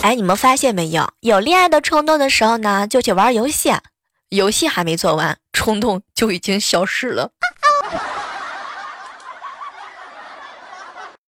哎你们发现没有？有恋爱的冲动的时候呢就去玩游戏游戏还没做完冲动就已经消失了。